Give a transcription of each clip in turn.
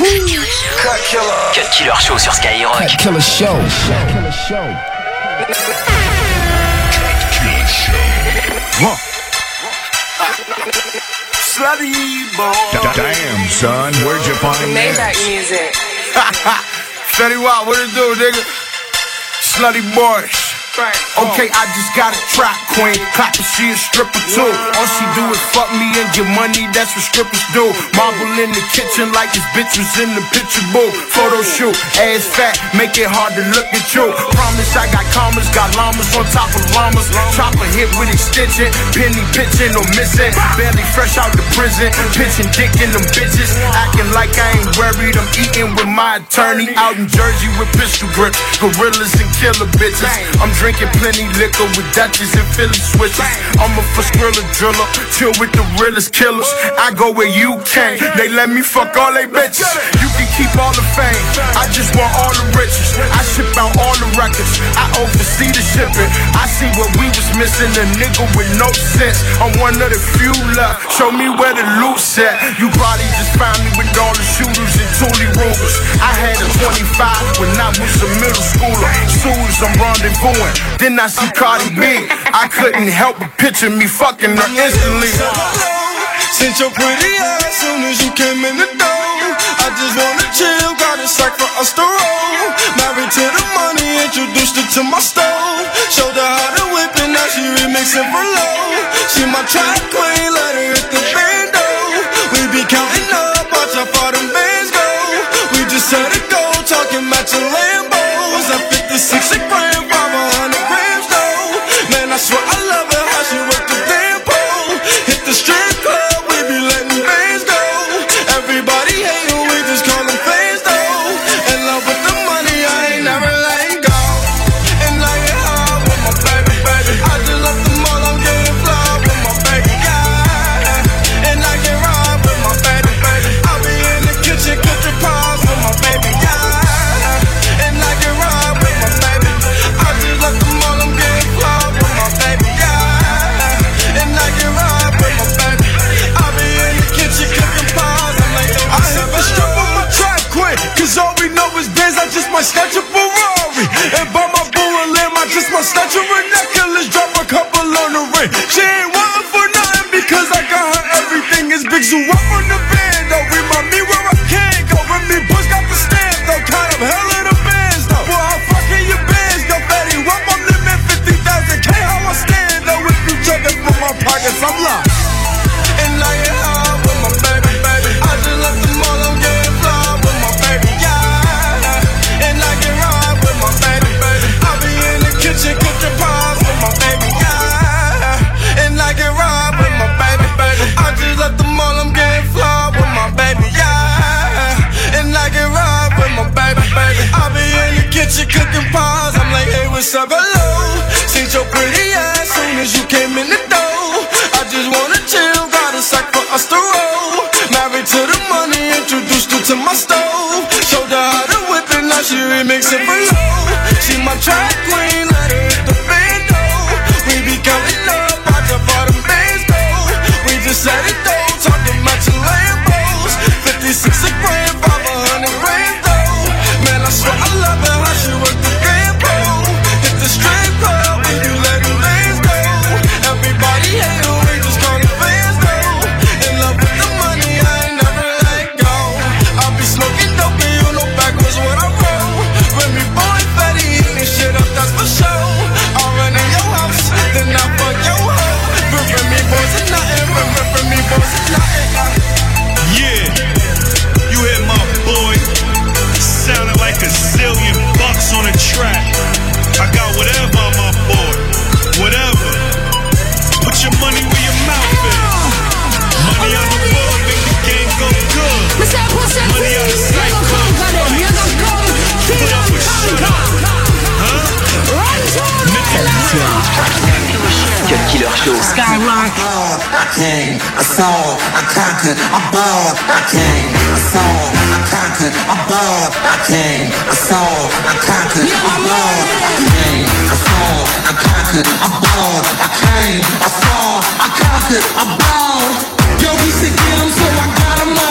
Cut Killer. Cut Killer Show sur Skyrock. Cut Killer Show. Cut Killer Show. Huh. Slutty boy. Damn, son, where'd you find Maybach music. Slutty Wild, what it do, nigga? Slutty boys. Okay, I just got a trap queen. Clapping, she a stripper too. All she do is fuck me and get money, that's what strippers do. Marble in the kitchen like this bitch was in the picture booth. Photo shoot, ass fat, make it hard to look at you. Promise I got commas, got llamas on top of llamas. Chopper hit with extension, penny pitching or missing. Barely fresh out the prison, pitching dick in them bitches. Acting like I ain't worried, I'm eating with my attorney. Out in Jersey with pistol grips, gorillas and killer bitches. I'm drinking plenty liquor with Dutchess and Philly switches. I'm a griller driller, chill with the realest killers. I go where you can't. They let me fuck all they bitches. You can keep all the fame. I just want all the riches. I ship out all the records. I oversee the shipping. I see what we was missing. A nigga with no sense. I'm one of the few left. Show me where the loot's at. You probably just found me with all the shooters and Thule Rugers. I had a 25 when I was a middle schooler. Soon as I'm rendezvousing. Then I see Cardi B. I couldn't help but picture me fucking her instantly. Since your pretty ass soon as you came in the door. I just wanna chill, got a sack for us to roll. Married to the money, introduced her to my stove. Showed her how to whip it, now she remixing for low. She my track queen, let her hit the bando. We be counting up, watch how far them bands go. We just set it go, talking matching Lambos. At 56 a gram, might snatch a Ferrari. And buy my a limb, I just might snatch her a necklace, drop a couple on the ring. She ain't wantin' for nothing because I got her everything. It's big zoo up on the band, though. Remind me where I can go. Remy Bush got the stamp, though. Kind of hell of the bands, though. Boy, how fucking your bands, though. Fatty, what my limit 50,000 K, how I stand, though. If you chugging from my pockets, I'm lost. Came, I saw, I conquered, I bought, I came, I saw, I conquered, I bought, I came, I saw, I conquered, I bought, I came, I saw, I conquered, I bought, I came, I saw, I conquered, I bought. Yo, we said get 'em, so I got 'em all.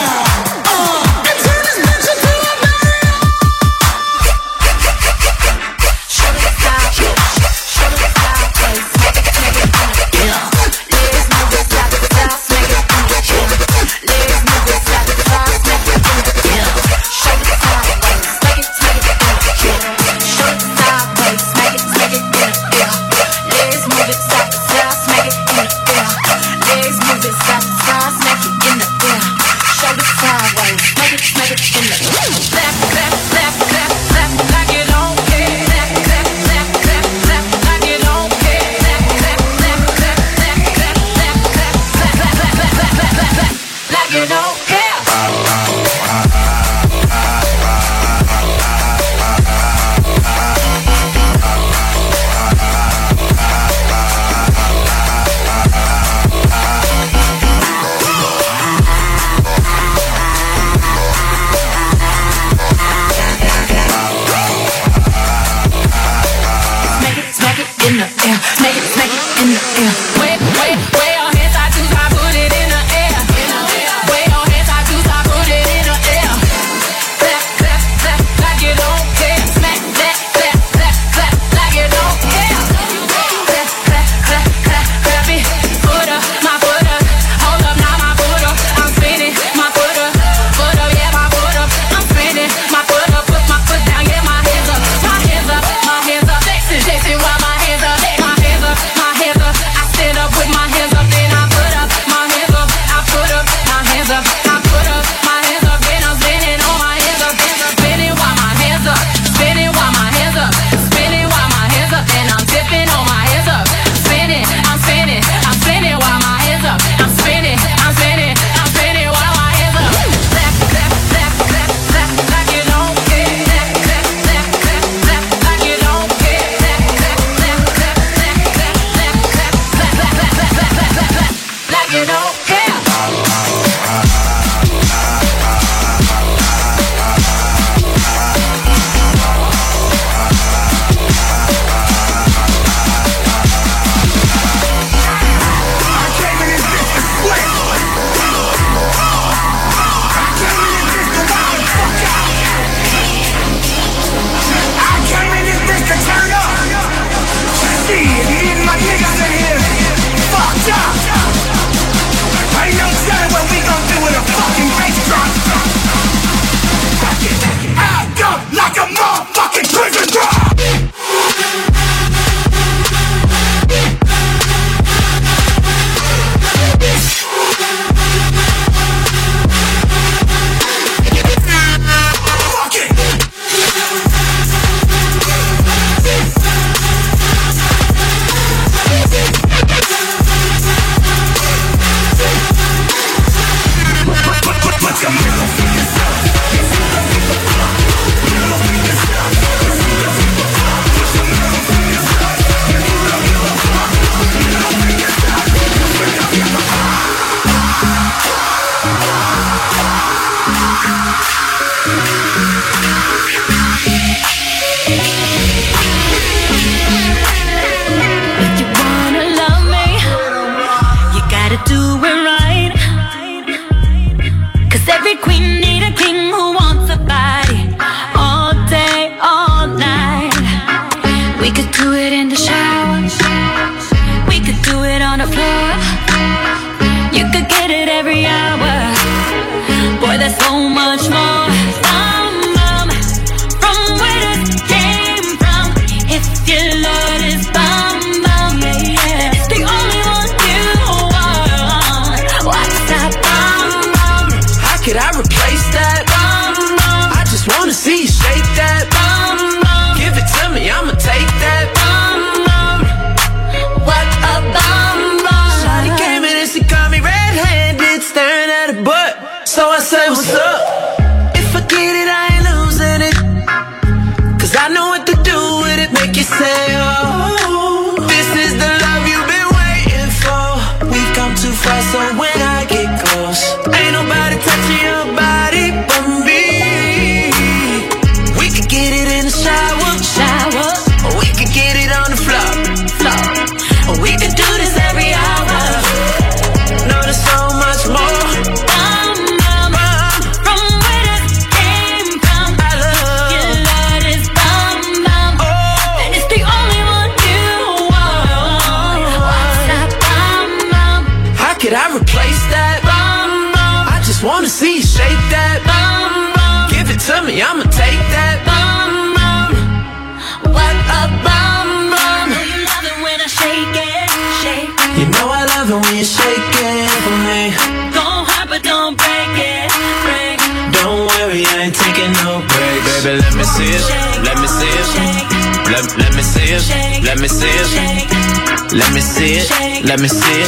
Let me see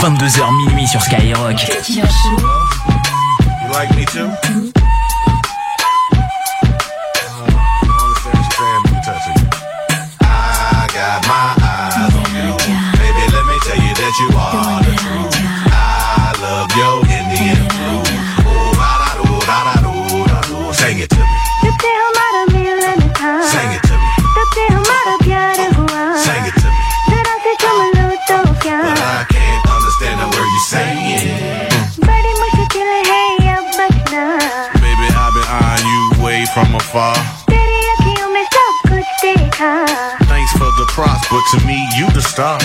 22h minuit sur Skyrock. You like me too? I got my eyes on you. Baby, let me tell you that you are the truth. I love you. far. Thanks for the props, but to me, you the star.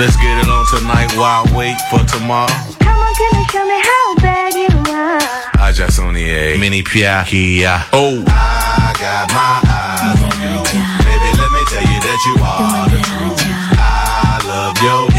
Let's get it on tonight while I wait for tomorrow. Come on, can you show me how bad you are? I just only a mini Pia piakia. Oh, I got my eyes on you. Baby, let me tell you that you are the truth. I love you.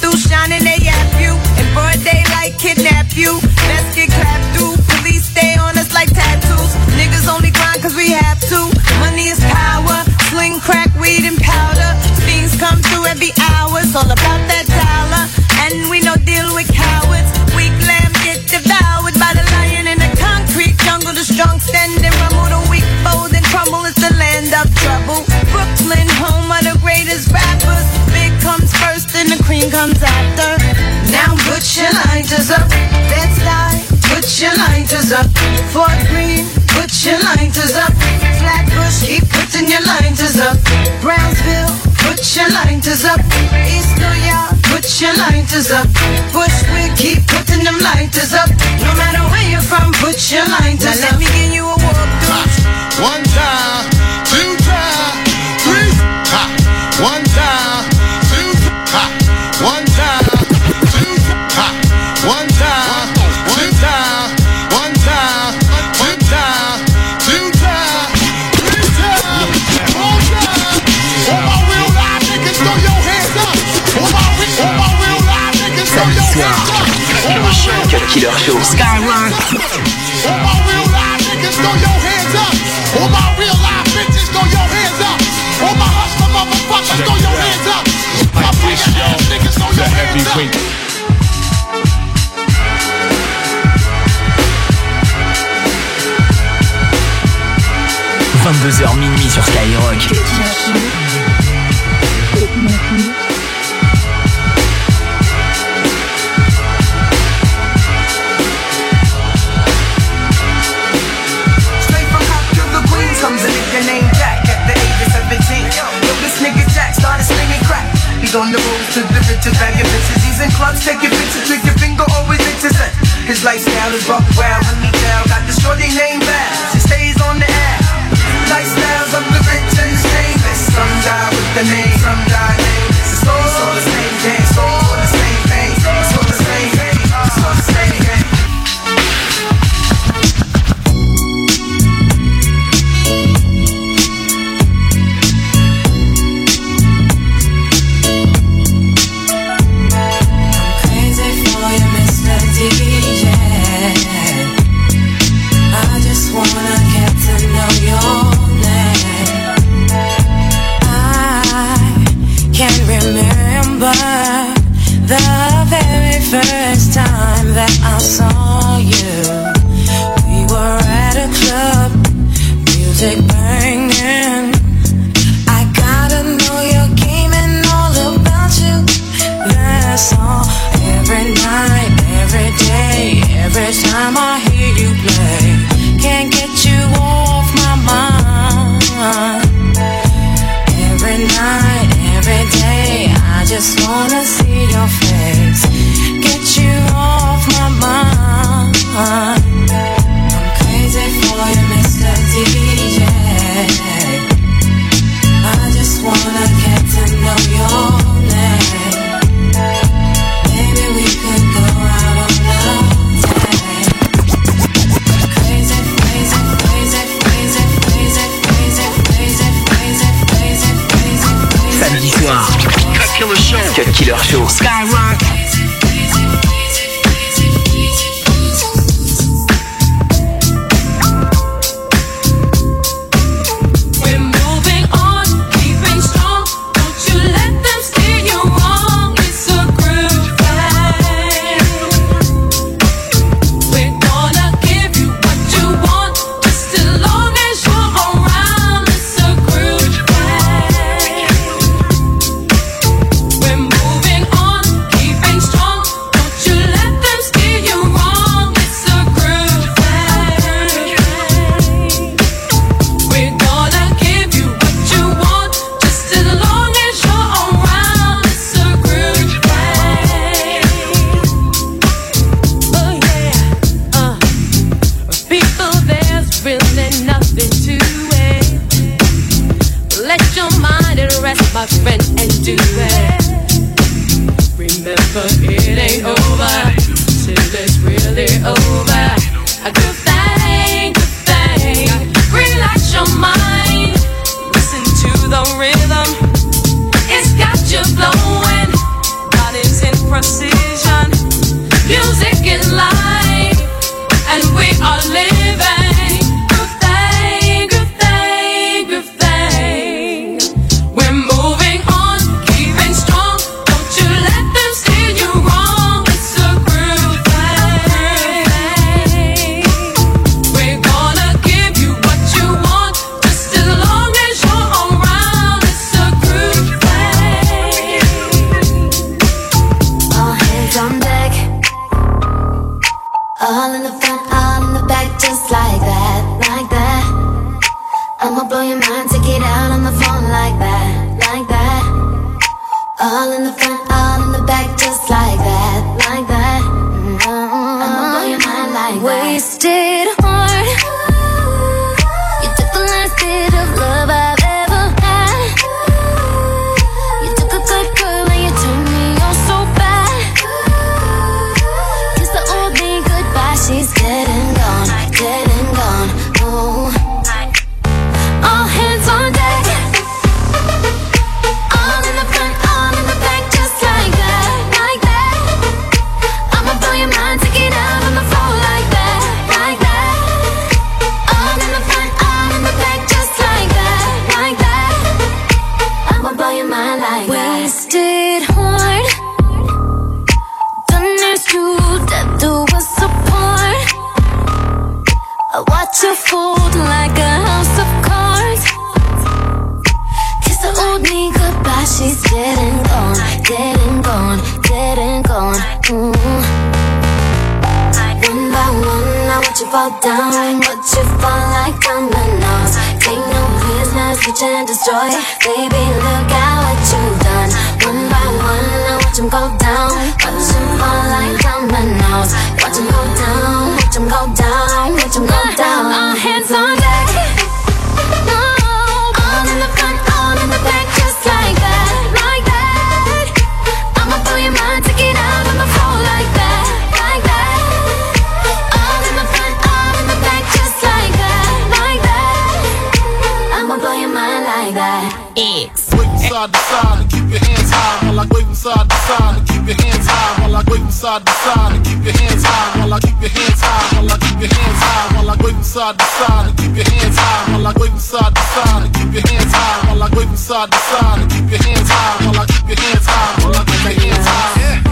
through shining, they have you. and for a day, like kidnap you. your lighters up. East New York, put your lighters up. Bushwick, keep putting them lighters up. No matter where you're from, put your lighters now up. Let me give you a walk through ah, One time. Killer Show. Skyline. Heures minuit sur Skyrock. started slinging crack. He's on the road to the riches, bagging bitches. He's in clubs taking pictures with your finger always itches. His lifestyle is rough, wild, honey down. Got the shorty name bad. She stays on the air. Lifestyles of the rich and famous. Some die with the name, some die nameless. It's all, it's the same dance. All Killer Show. Skyrock. my life Wasted horn. The nurse knew that Do was support I watch you fold like a house of cards. Kiss the old me goodbye, she's dead and gone Dead and gone, dead and gone. Mm. -hmm. One by one, I watch you fall down Watch you fall like dominoes. Take no business prisoners, kitchen destroy. Baby, look out watch him go down. Watch him fall like dominoes Watch him go down, watch him go down. Watch him go down. All hands on side to side and keep your hands high while I keep your hands high while I keep your hands high while I wave from side to side and keep your hands high while I wave from side to side and keep your hands high while I go side to side and keep your hands high while I keep your hands high while I keep your hands high.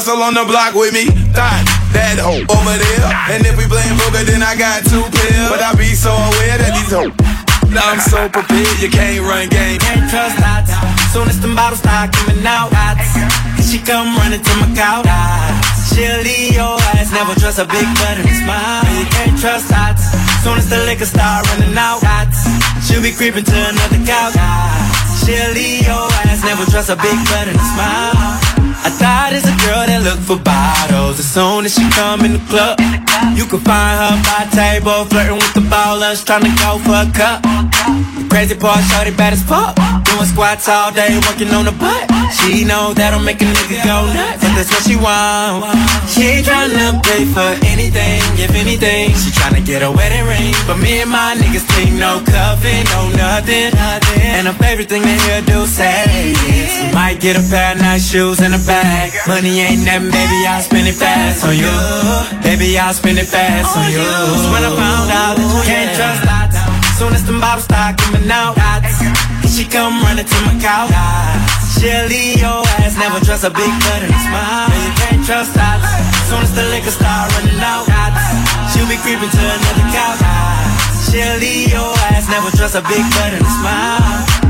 Hustle on the block with me. Thought that hoe over there. And if we playing poker, then I got two pills. But I be so aware that these hoes. I'm so prepared, you can't run game. Can't trust that. Soon as them bottles start coming out, she come running to my couch. She'll leave your ass, never trust a big butt and a smile. You can't trust that. Soon as the liquor start running out, she'll be creeping to another couch. She'll leave your ass, never trust a big butt and a smile. I thought it's a girl that look for bottles. As soon as she come in the club, you can find her by table, flirting with the ballers, trying to go for a cup. The crazy part, shorty bad as fuck. Doing squats all day, working on the butt. She know that'll make a nigga go nuts, but that's what she want. She ain't tryna pay for anything, if anything. She tryna get a wedding ring, but me and my niggas think no cuffing, no nothing, nothing. And her favorite thing to hear do say is, might get a pair of nice shoes and a bag. Money ain't nothing, baby, I'll spend it fast on you. Baby, I'll spend it fast on you. When I found out that you can't trust that. Soon as the bottles start coming out, she come running to my couch. She'll leave your ass, never trust a big butt and a smile. You can't trust that. Soon as the liquor start running out, she'll be creeping to another couch. She'll leave your ass, never trust a big butt and a smile.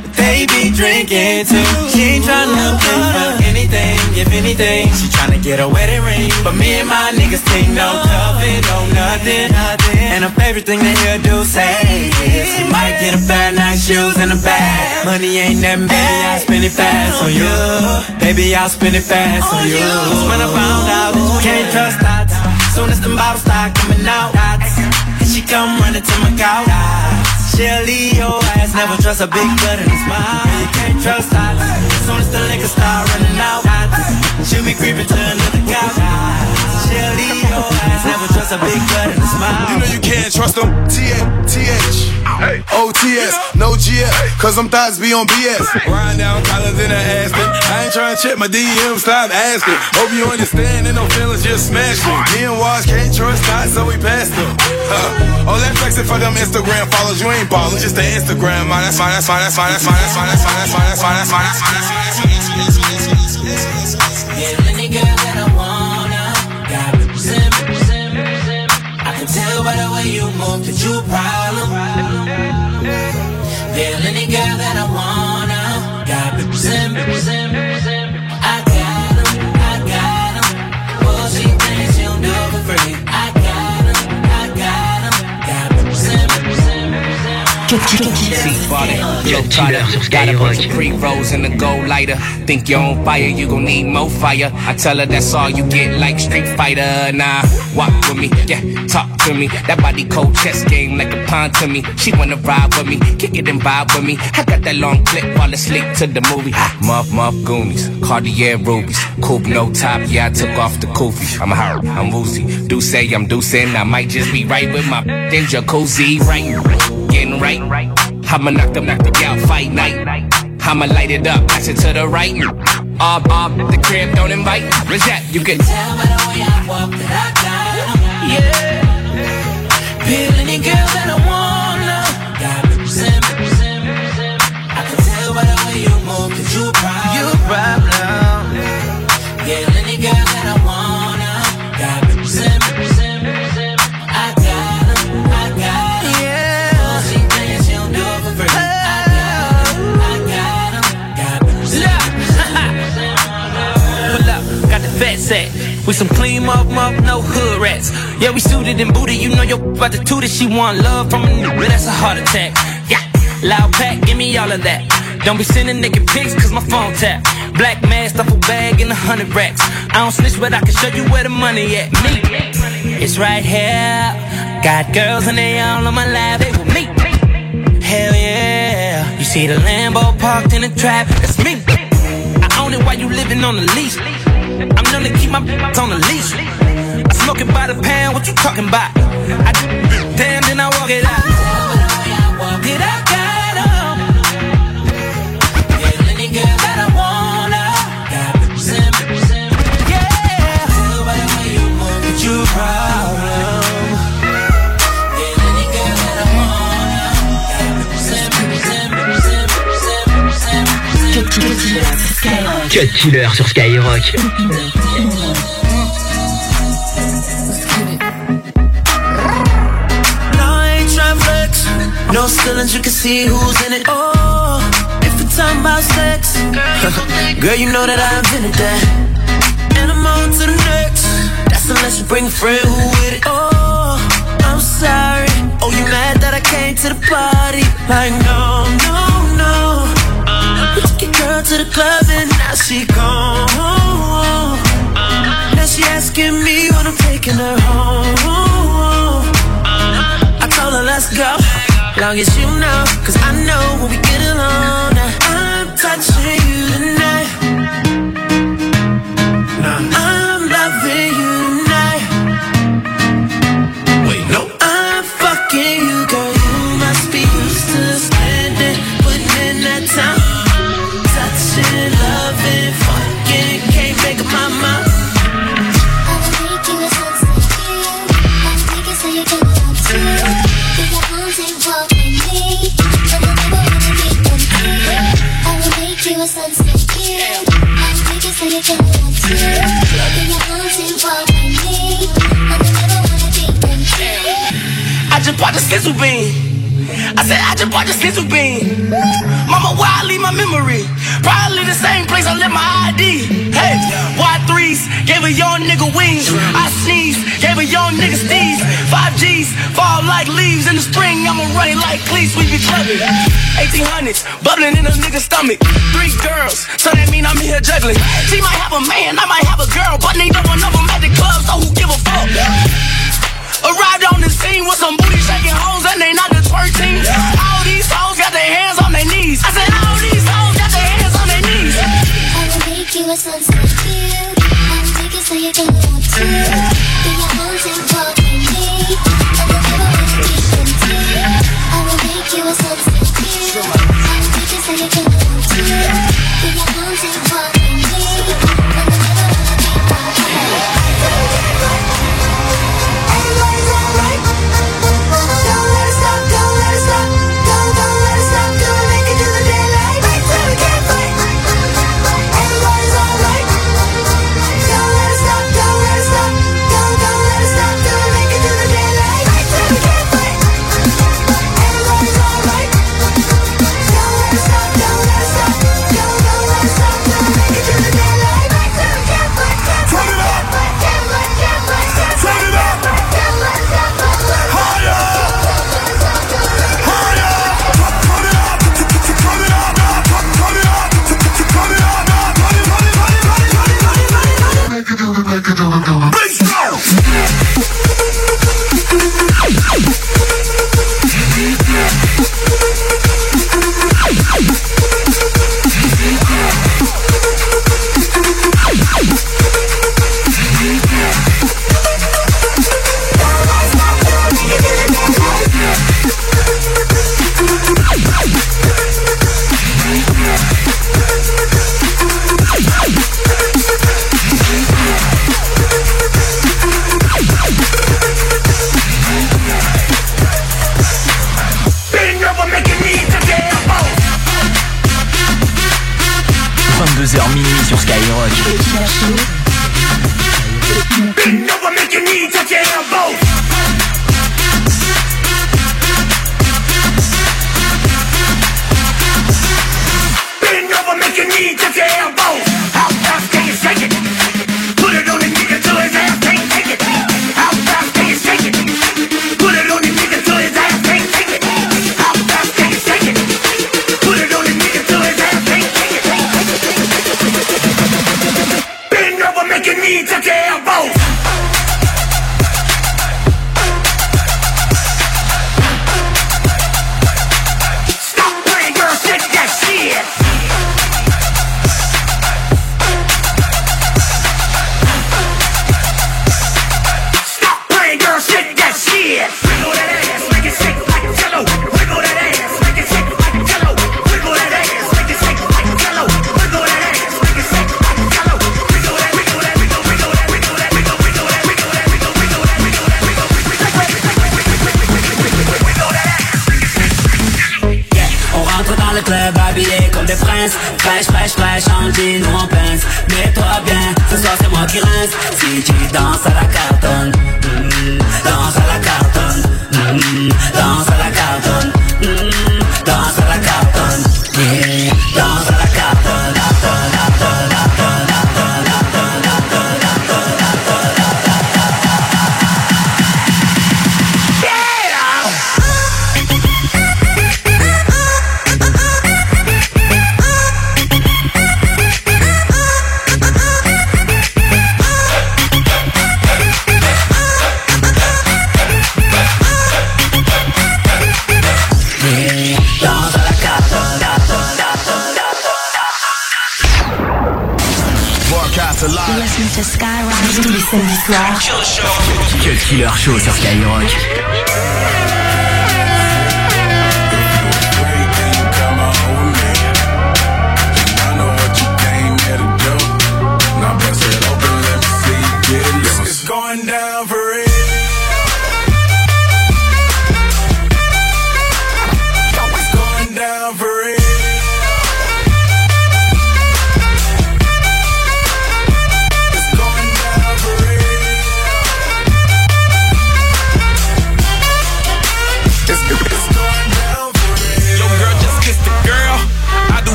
They be drinking too. She ain't tryna pay for anything, if anything. She tryna get a wedding ring, but me and my niggas think no coffee, no nothing. And her favorite thing to hear do say is, you might get a pair of nice shoes and a bag. Money ain't nothing, baby, I'll spend it fast on you. Baby, I'll spend it fast on you. That's when I found out that you can't trust that. Soon as the bottles start coming out, and she come running to my couch. She'll leave your ass, never trust a big butt and a smile. You can't trust that. Soon as the liquor start running out, she'll be creeping to another couch. She'll your ass, never trust a big butt and a smile. You know you can't trust them. T-A-T-H. O-T-S. No GS. Cause them thoughts be on BS. Riding down Collins in the Aston. I ain't trying to check my DM, stop asking. Hope you understand, and no feelings just smash me. Me and Wash can't trust thoughts, so we passed them. Huh. Oh, that flexing for them Instagram followers, You ain't ballin', just the Instagram. Man, that's fine, that's fine, that's fine, that's fine, that's fine, that's fine, that's fine, that's fine, that's fine, that's fine, that's fine, that's fine. Yeah, you move that you a problem. Yeah, any girl that I flow tighter. Got a bunch of pre rolls and a gold lighter. Think you're on fire, you gon' need more fire. I tell her that's all you get, like Street Fighter. Nah, walk with me, yeah, talk to me. That body cold chess game like a pawn to me. She wanna ride with me, kick it and vibe with me. I got that long clip, fall asleep to the movie. Ah, muff, muff, Goonies, Cartier rubies. Coupe, no top, yeah, I took off the koofy. I'm hurt, I'm woozy. Do say I'm deucing, I might just be right with my in jacuzzi, right? Right. I'ma knock them, knock the fight night. I'ma light it up, pass it to the right. Ob, ob, the crib, don't invite. Where's that? You can tell by the way I walk that I got. Yeah. Feel any girl that I wanna. We some clean up, up, no hood rats. Yeah, we suited and booted. You know your about the toot it. She want love from a nigga, that's a heart attack. Yeah, loud pack, give me all of that. Don't be sending naked pics, cause my phone tap. Black mask, duffel bag, and a hundred racks. I don't snitch, but I can show you where the money at. Me, it's right here. Got girls and they all on my lap. They with me. Hell yeah. You see the Lambo parked in the trap. That's me. I own it while you living on the leash. On the leash. Smoke by the pound, what you talking about? I then I walk it out. That I wanna. Sur Skyrock. No ceilings, you can see who's in it. Oh, if we're talking about sex, girl, you know that I invented that. And I'm on to the next. That's unless you bring a friend who with it. Oh, I'm sorry. Oh, you mad that I came to the party? Like, no, no, no. Took your girl to the club and now she gone. Now she asking me when I'm taking her home. I told her let's go, long as you know, cause I know when we get along. Now I'm touching you tonight. I'm loving you tonight. Gave a young nigga wings. I sneeze, gave a young nigga sneeze. Five G's fall like leaves in the spring. I'ma run it like cleats, we be clubbing. 1800s, bubbling in a nigga's stomach. Three girls, so that mean I'm here juggling. She might have a man, I might have a girl, but neither one of them at the club, so who give a fuck? Arrived on the scene with some booty shaking hoes and they not the twerk team. All these hoes got their hands on their knees. I said all these hoes got their hands on their knees. I will make you a sunset view. I'll make it so you don't want to. Put your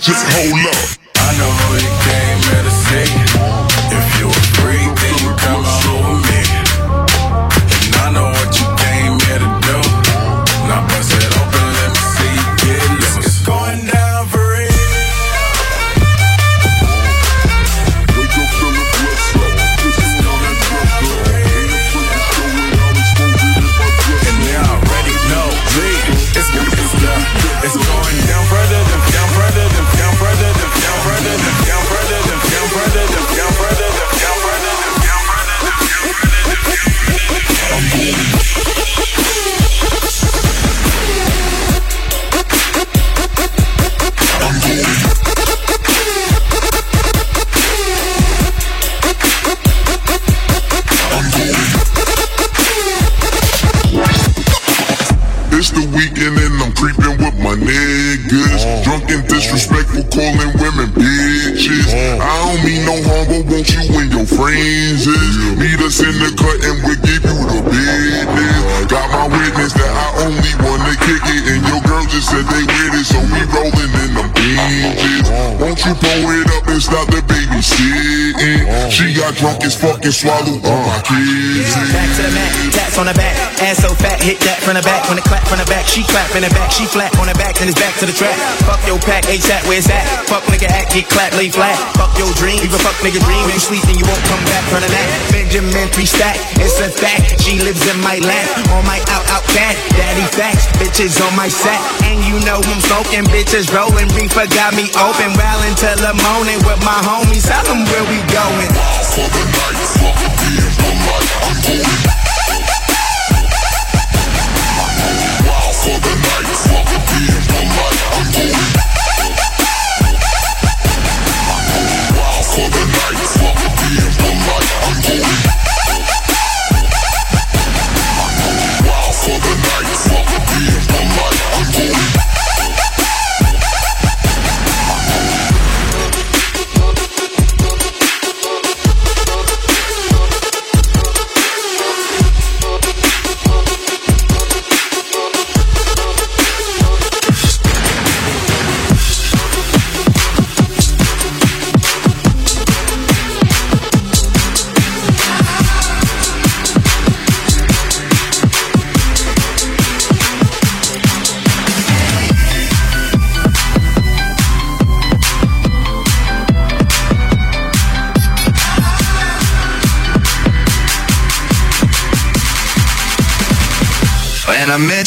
just hold up. I know it came here to see. free. got drunk as fuck and swallowed all my uh. kids. Yeah. Back to the mat, tats on the back, ass so fat, hit that from the back. When it clap from the back, she clap in the back, she flat on the back, then it's back to the track. Fuck your pack, ASAP, where's that? Fuck nigga act, get clap, lay flat. Fuck your dream, even fuck nigga dream. When you sleep then you won't come back from the mat. Benjamin three stack, it's a fact. She lives in my lap, on my out out back. Daddy facts, bitches on my set, and you know I'm smoking, bitches rolling. Reefer got me open, well until the morning with my homies. Tell them where we going for the night. Fuck being polite. I'm going.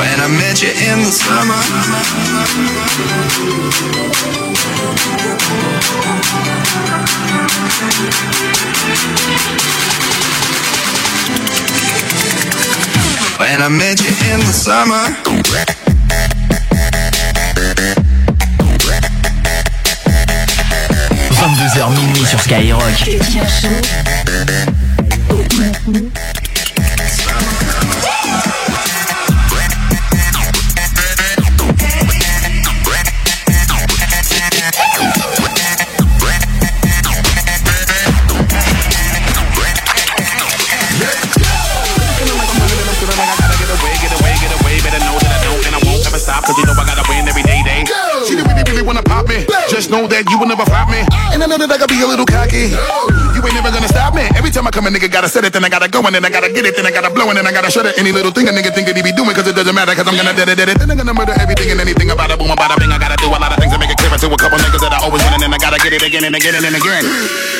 When I met you in the summer. When I met you in the summer. h minuit sur Skyrock. Know that you will never flop me. And I know that I gotta be a little cocky. You ain't never gonna stop me. Every time I come, a nigga gotta set it, then I gotta go, and then I gotta get it, then I gotta blow, and then I gotta shut it. Any little thing a nigga think that he be doing, cause it doesn't matter, cause I'm gonna dead it, dead it. Then I'm gonna murder everything and anything about it, boom, about a bing. I gotta do a lot of things to make it clearer to a couple niggas that I always win, and then I gotta get it again and again and again.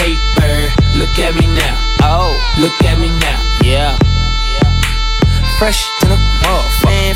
Paper. Look at me now. Oh. Look at me now. Yeah. Fresh to the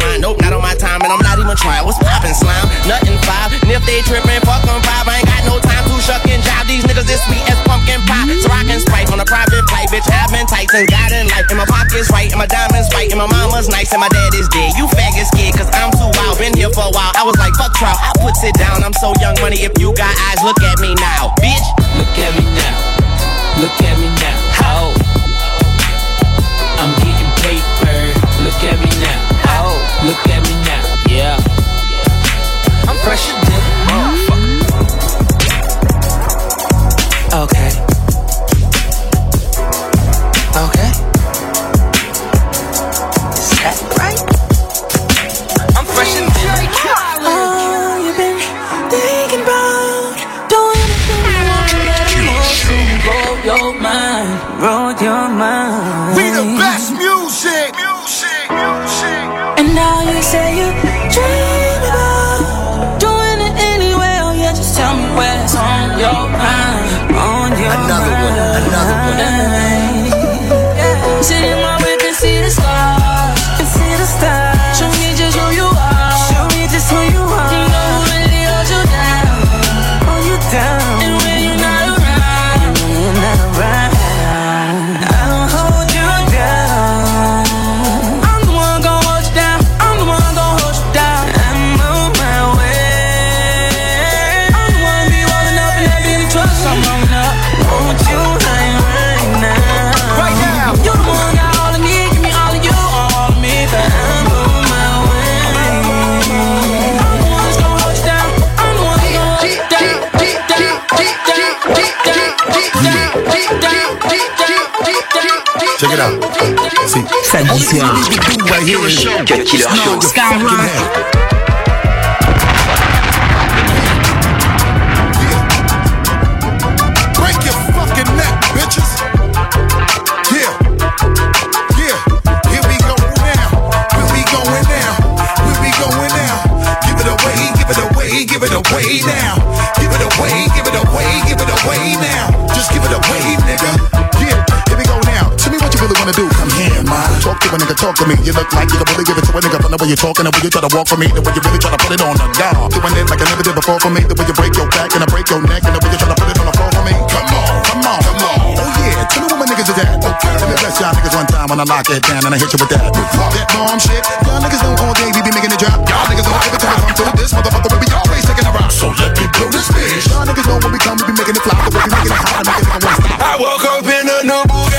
mine. Nope, not on my time. And I'm not even trying. What's poppin' slime? Nothing five. And if they trippin', fuck five. I ain't got no time to shuck and jive. These niggas this sweet as pumpkin pie. So I can sprite on a private flight. Bitch, I've been tight since God in life. And my pockets right. And my diamonds white. And my mama's nice. And my dad is dead. You faggot scared. Cause I'm too wild. Been here for a while. I was like, fuck trial. I put it down. I'm so young money. If you got eyes, look at me now. Bitch. Look at me now. Look at me now. Killer Show. Skyrock. give it away now. Give it away, give it away, give it away now. Just give it away, nigga. Yeah, here we go now. Tell me what you really wanna do. Come here, man. Talk to a nigga, talk to me. You look like you could really give it to a nigga from the way you're talking, the way you try to walk for me, the way you really try to put it on the guard. Doing it like I never did before for me, the way you break your back and I break your neck, and the way you try to put it on the floor for me. Come on, come on, come on. Oh yeah, tell me what my niggas is at. Okay, let me bless y'all niggas one time when I lock it down and I hit you with that. That bomb shit. Y'all niggas know all day we be making it drop. Y'all niggas don't know every time we come through this motherfucker, we be always taking a rock. So let me blow this bitch. Y'all niggas know when we come, we be making it fly, we making it hot, making it. I woke up in a new Bugatti.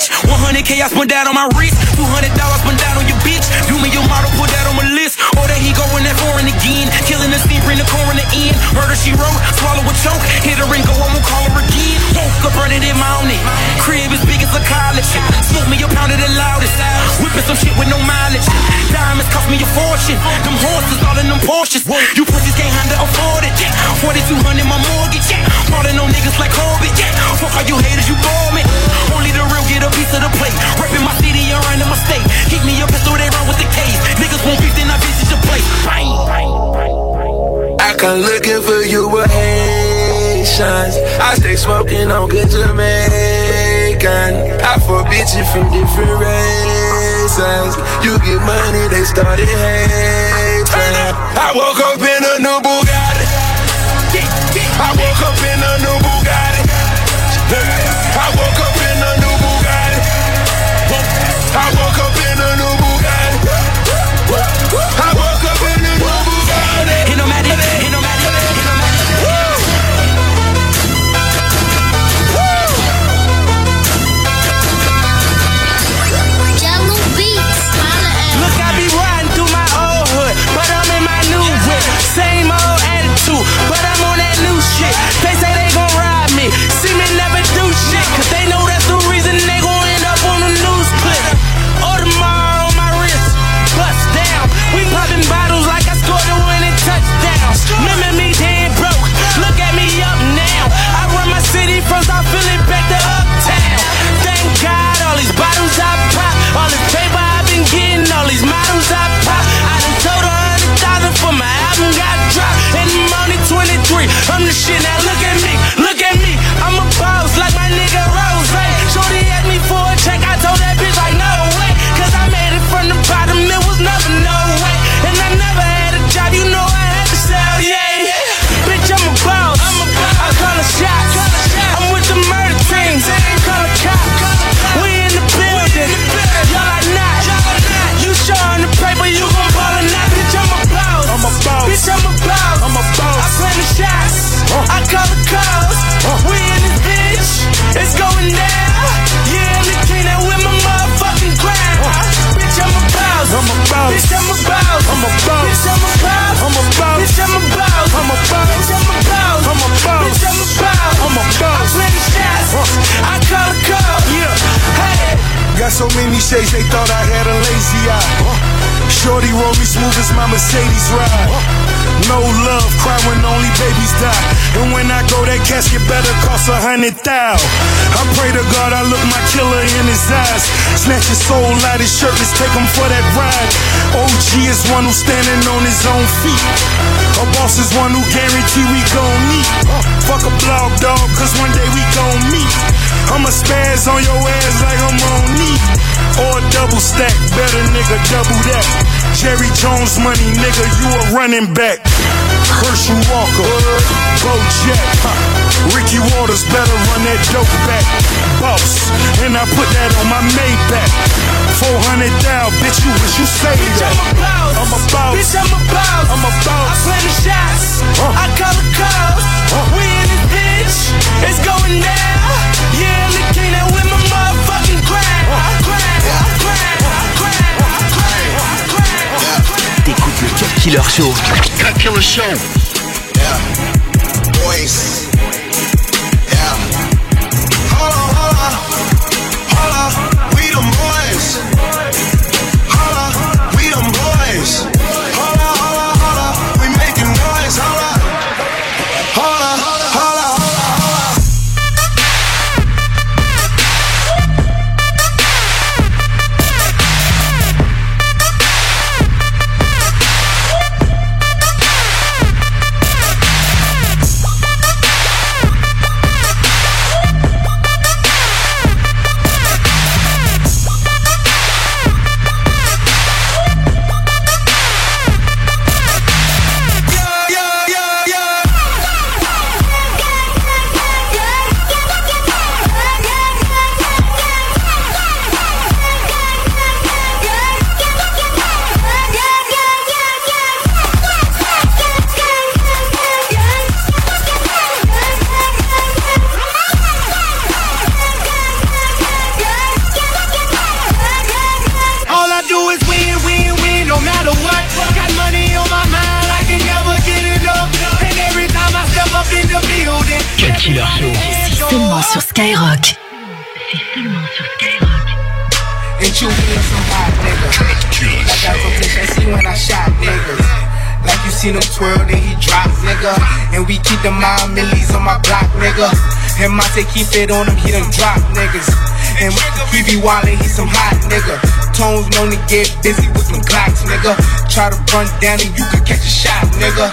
Bitch. 100k I spent that on my wrist. 200 dollars spent that on your bitch. You and your model put that on my list. Or that he going that foreign again. Killing the scene, bring the coroner in. The end. Murder she wrote, swallow a choke. Hit her and go, I won't call her again. Woke up running in my own it. Crib as big as a college. Smoke me a pound of the loudest. Whipping some shit with no mileage. Diamonds cost me a fortune. Them horses all in them Porsches. You pussies can't handle afford it. 4200 my mortgage. Falling on niggas like Corbett. Fuck all you haters, you bore get a piece of the plate. My city and running my state. Me with the case. Niggas beef, then I visit your place. Bang. I come looking for you with Haitians. I stay smoking on good Jamaican. I fuck bitches from different races. You get money, they started hating. I woke up in a new Bugatti. I woke up in a I'm a boss. Bitch, I'm a boss. I'm a boss. Bitch, I'm a boss. I'm a boss. Bitch, I'm a boss. I'm a boss. Bitch, I'm a boss. I'm a boss. I plan the shots. I call the calls. Yeah. Hey. Got so many shades, they thought I had a lazy eye. Shorty roll me smooth as my Mercedes ride. No love, cry when only babies die. And when I go, that casket better cost a hundred thou. I pray to God I look my killer in his eyes. Snatch his soul out his shirt, let's take him for that ride. OG is one who's standing on his own feet. A boss is one who guarantee we gon' meet. Uh, fuck a blog dog, cause one day we gon' meet. I'ma spaz on your ass like I'm on knee. Or a double stack, better nigga, double that. Jerry Jones money, nigga, you a running back. Herschel Walker, Bo Jack, Ricky Watters better run that dope back. Boss, and I put that on my Maybach. 400 down, bitch, you wish you say that. I'm a boss. Bitch, I'm a boss. I'm a boss. I plan the shots. I call the calls. We in this bitch. It's going down. Yeah, I'm the king that with my motherfucking crown. I Crown, crown, crown, crown. T'écoutes le Cut Killer Show. Cut Killer Show. Yeah. Boys. Keep it on him, he done drop niggas. And he be wildin', he some hot nigga. Tones known to get busy with some clocks, nigga. Try to run down and you could catch a shot, nigga.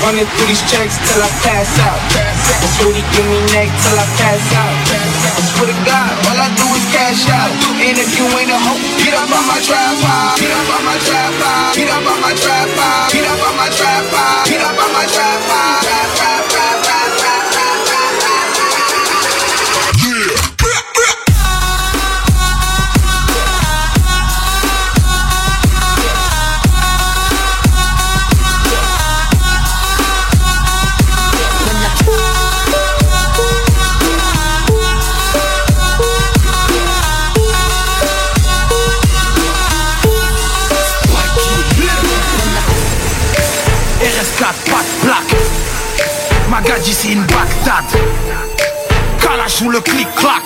Running through these checks till I pass out. That's what he give me neck till I pass out. I swear to God, all I do is cash out. And if you ain't a hoe, get up on my tripod. Get up on my tripod. Get up on my tripod. Get up on my tripod. Get up on my tripod. Magadji c'est une Bagdad. Kalash ou le clic-clac.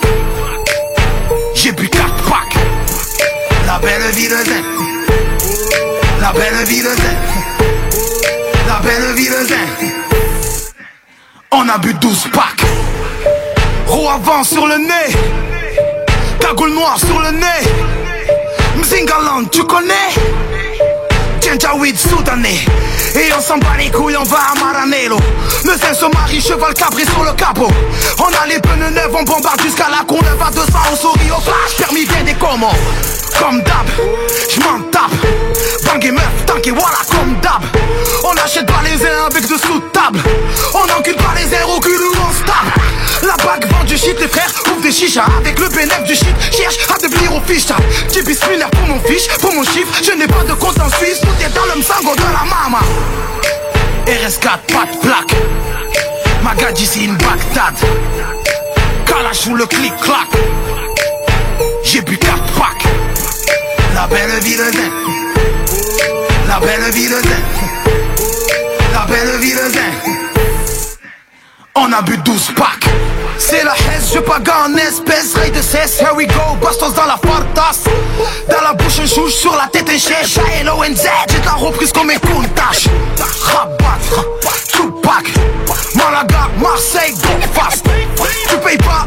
J'ai bu 4 packs. La belle vie de zen. La belle vie de zen. La belle vie de zen. On a bu 12 packs. Roue avant sur le nez. Cagoule noire sur le nez. Mzingaland tu connais? Janjaweed soudanais Et on s'en bat les couilles, on va à Maranello. Zin se marie, cheval cabré sur le capot. On a les pneus neufs, on bombarde jusqu'à la con à 200 on sourit au flash, permis bien des commandes Comme d'hab, j'm'en tape. Bang et meuf, tank et voilà comme d'hab. On achète pas les uns avec de sous de table On encule pas les airs au cul on se tape La bague vend du shit, les frères ouvrent des chichas. Avec le bénéfice du shit, cherche à devenir au fiche J'ai bismillah pour mon fiche, pour mon chiffre. Je n'ai pas de compte en Suisse, tout est dans le msango de la mama. RS4, pas de plaque Magadji c'est une Bagdad. Kalash ou le clic-clac J'ai bu 4 packs. La belle vie de zen. La belle vie de zen. La belle vie de zen on a bu 12 packs. C'est la hesse, je pague en espèce Ray de cesse, here we go. Bastos dans la fartas. Dans la bouche un chouche, sur la tête un chèche L-O-N-Z, j'ai la reprise comme un countach. Rabat, Tupac. Malaga, Marseille, Belfast. Tu payes pas,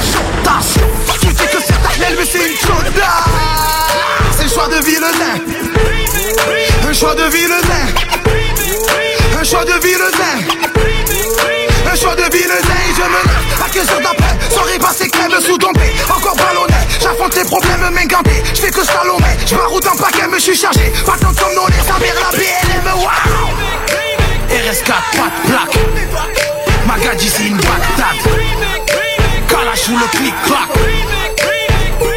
je tasse. Tu sais que c'est ta mais c'est une chauda C'est le choix de nain. Un choix de nain. Un choix de vie le nain un choix de vie, le zé, je me lève à 15 heures d'après, soirée passée crème sous tombé, encore ballonné, j'affronte les problèmes m'inganter, je fais que salomer, je m'arroute un paquet, me suis chargé, pas tant comme non, les mère la BLM, waouh RS4, pas de plaque, Magadji c'est une Bagdad, Kalash ou le clic-clac,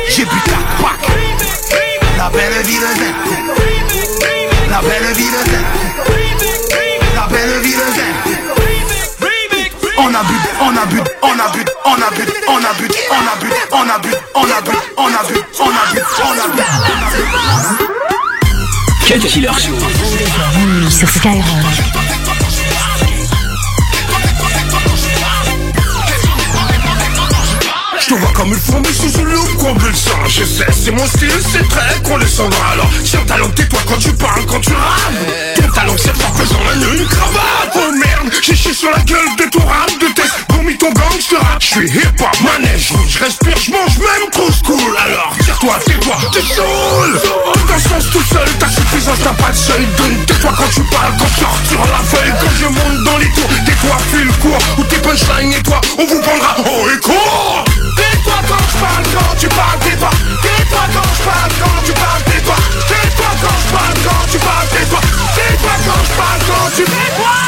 j'ai bu 4 packs, la belle vie de zen, la belle vie de zen, la belle vie de. On a bu, on a bu, on a bu, on a bu, on a bu, on a bu, on a bu, on a bu, on a bu, on a bu, on a bu, on a bu. Cut Killer Show. Sur Skyrock. Je te vois comme une fourmi sous une loupe sang Je sais, c'est mon style, c'est très condescendant Alors, tiens talent, tais-toi quand tu parles, quand tu rames. Ton talent, c'est pas pesant, la une cravate. Oh merde, j'ai chié sur la gueule de ton rap de test Promis ton gang, je te rate, je suis hip-hop, manège rouge Je respire, je mange même trop cool Alors, tire-toi, tais-toi, t'es saoul. Tout un sens tout seul, ta suffisance, t'as pas de seuil. Donne, tais-toi quand tu parles, quand tu sur la feuille. Quand je monte dans les tours, tais-toi, file court Ou tes punchlines et toi, on vous prendra haut et court je parle, quand tu parles, tais-toi Tais-toi quand je parle, quand tu parles, tais-toi Tais-toi quand je parle, quand tu parles, tais-toi Tais-toi quand je parle, quand tu tais-toi Tais-toi,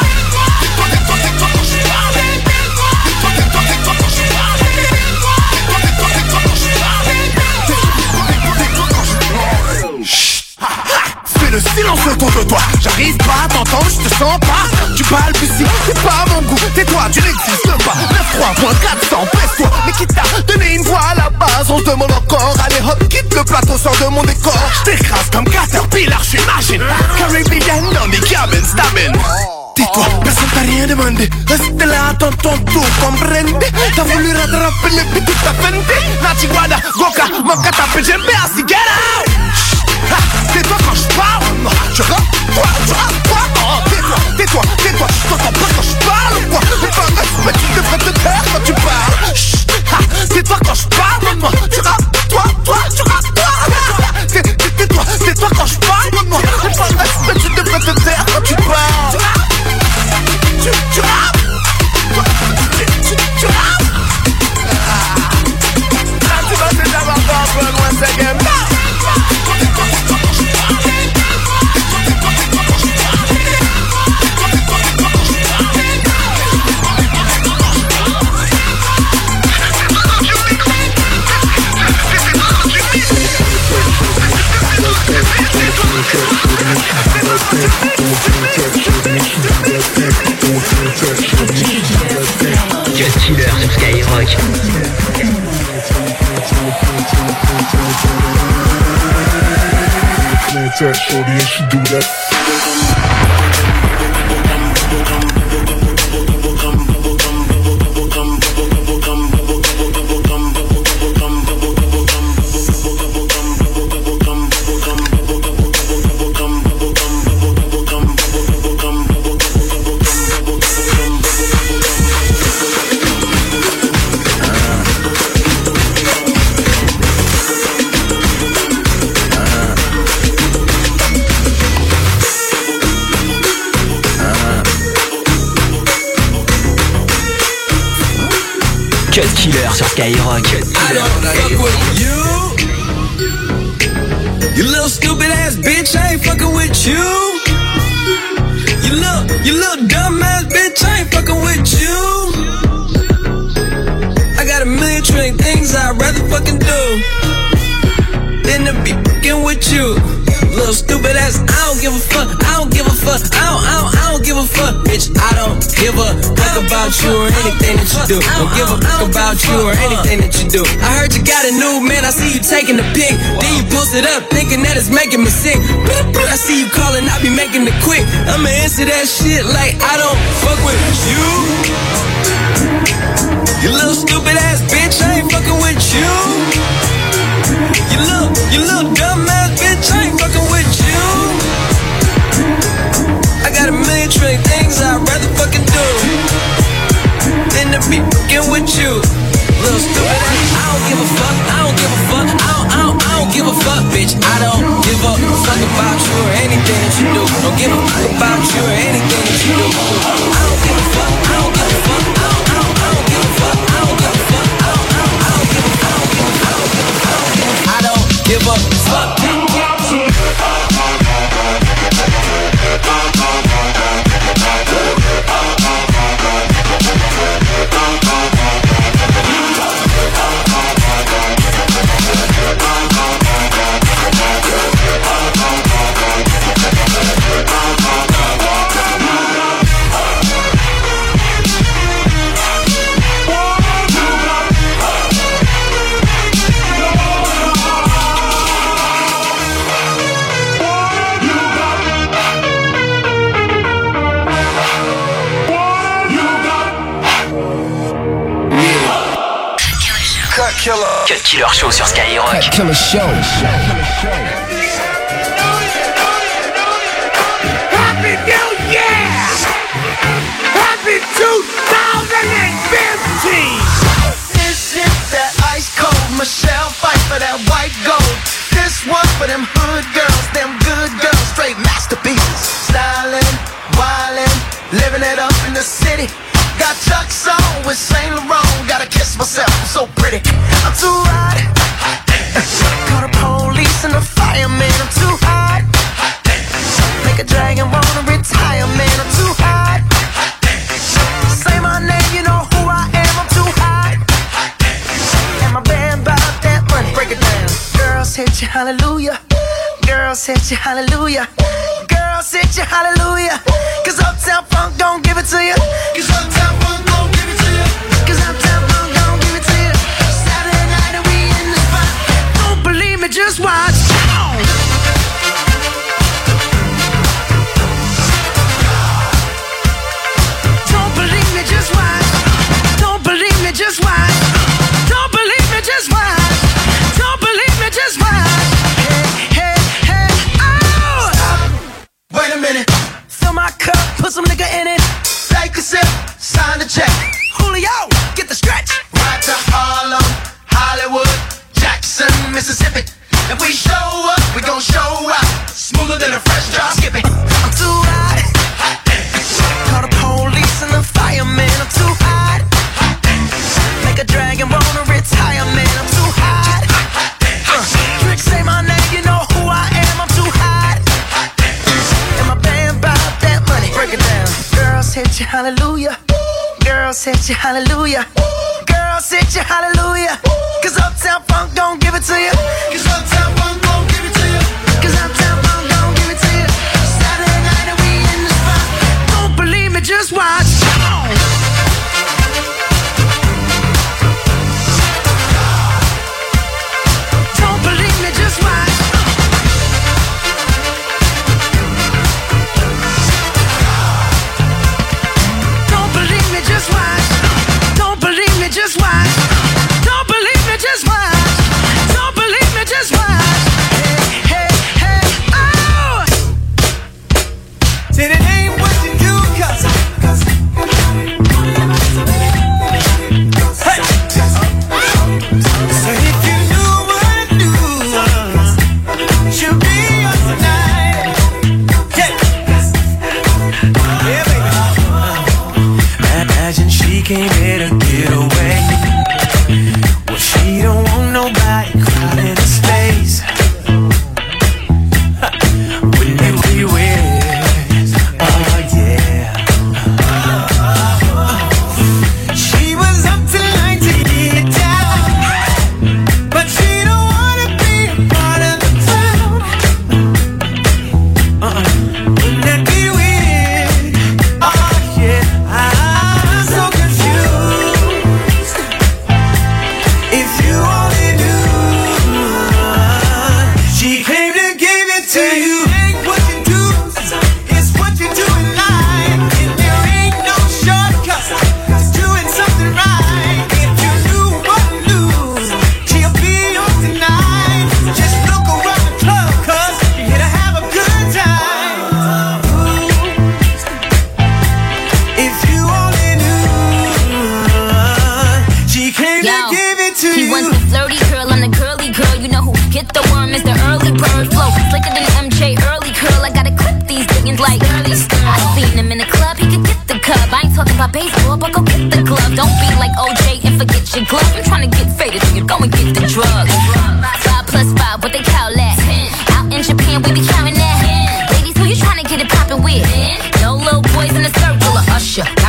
Le silence autour de toi. J'arrive pas à t'entendre, je te sens pas. Tu balbuties, c'est pas mon goût. Tais-toi, tu n'existes pas. 9.400, baisse-toi Mais qui t'a donné une voix à la base? On se demande encore. Allez hop, quitte le plateau, sors de mon décor. Je t'écrase comme Caterpillar, je suis machine Caribbean dans des cabins, stabbing Tais-toi, personne t'a rien demandé. Reste là, attends ton tour, comprendre. T'as voulu rattraper mes petits t'as fenté. Natiguada, Goka, Moka, t'as j'aime bien, si! C'est toi quand je parle, tu rappe, toi, tu rappe, toi, non, tais-toi, tais-toi, tais-toi, je t'entends pas quand je parle, quoi, mais pas mais tu devrais te taire quand tu parles, c'est toi quand je parle, non, tu Skyrock. That shorty and she do that. Killer sur Skyrock. I don't fuck with you. You little stupid ass bitch, I ain't fucking with you. You little, you little dumb ass bitch, I ain't fucking with you. I got a million trillion things I'd rather fucking do than to be fucking with you. Little stupid ass, I don't give a fuck, I don't give a fuck, I don't, fuck, bitch. I don't give a fuck about you or anything that you do. Don't give a fuck about you or anything that you do. I heard you got a new man, I see you taking the pic. Then you post it up, thinking that it's making me sick. I see you calling, I be making it quick. I'ma answer that shit like I don't fuck with you. You little stupid ass bitch, I ain't fucking with you. You little, you little dumb ass bitch, I ain't fucking with you. A trillion things I'd rather fucking do than to be fucking with you. Little stupid ass, I don't give a fuck, I don't give a fuck, I don't, I don't, I don't give a fuck, bitch. I don't give a fuck about you or anything that you do. Don't give a fuck about you or anything that you do. I don't give a fuck, I don't give a fuck, I don't, I don't, give a fuck, I don't give a fuck, I don't, I don't, I don't give a fuck, I don't give a fuck. Cut Killer Show sur Skyrock. Killer Show. Happy New Year! Happy 2015! This is that ice cold Michelle Pfeiffer that white gold. This one for them hood girls, them good girls, straight masterpieces. Styling, wildin', living it up in the city. With Saint Laurent. Gotta kiss myself, I'm so pretty. I'm too hot. put some nigga in it. Take a sip, sign the check. hallelujah. Girl, sit your hallelujah. Cause Uptown Funk don't give it to you.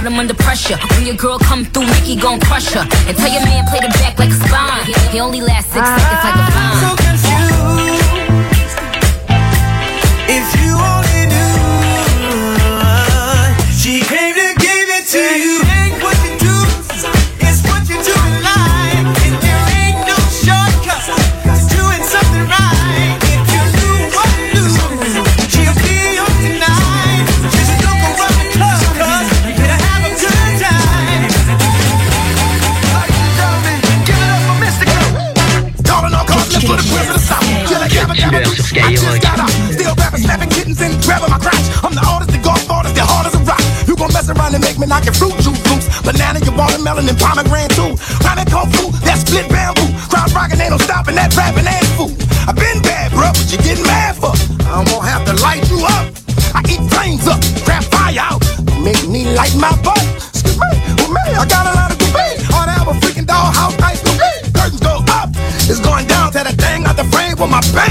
got him under pressure. When your girl come through, Nicki gon' crush her. And tell your man play the back like a spine. He only lasts six seconds like a vine. girl sur Skyrock. Still rapping, slapping kittens and grabbing my crotch. I'm the artist, the golf artist, the hardest of rock. You gon' mess around and make me knock your fruit juice loose. Banana, your watermelon, and pomegranate too. Rhyming kung fu, that split bamboo. Crowd rockin', ain't no stoppin' that rapping ass food. I been bad, bro, but you gettin' mad for. I'm gonna have to light you up. I eat flames up, grab fire out. Make me light my butt. Excuse me, with me, I got a lot of debate. On have a doll, dollhouse, nice to be. Curtains go up, it's going down to the thing out the frame with my bang.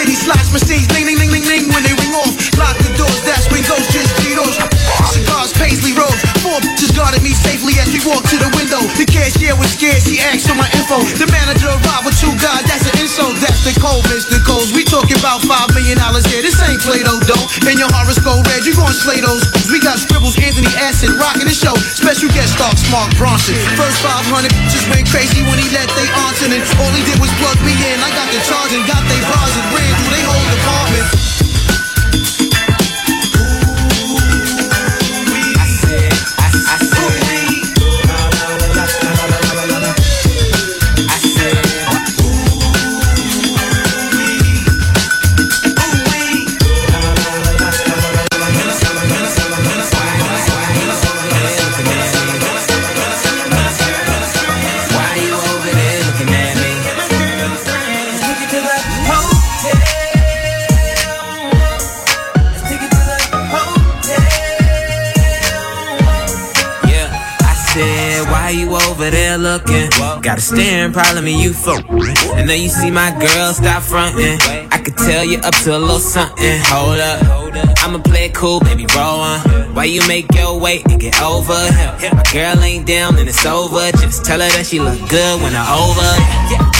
city slots, machines, ding, ding, ding, ding, ding, when they ring off. Lock the doors, that's when Ghosts just Cheetos. Cigars, paisley robes, four bitches guarded me safely as we walked to the window. The cashier was scared, she asked for my info. The manager arrived with two guys, that's an insult. That's the cold, Mr. Coles. We talking about five million dollars here. This ain't Play-Doh, though. And your horoscope red, you gon' slay those. We got scribbles, Anthony Acid, rocking the show. Special guest stars, Mark Ronson. First 500 just went crazy when he let they aunts. And all he did was plug me in. I got the charge and got they bars and ran through they whole department. Over there looking. Got a staring problem and you folk. And now you see my girl stop fronting. I could tell you up to a little something. Hold up. I'ma play it cool, baby, roll on. Why you make your way and get over? My girl ain't down and it's over. Just tell her that she look good when I over. In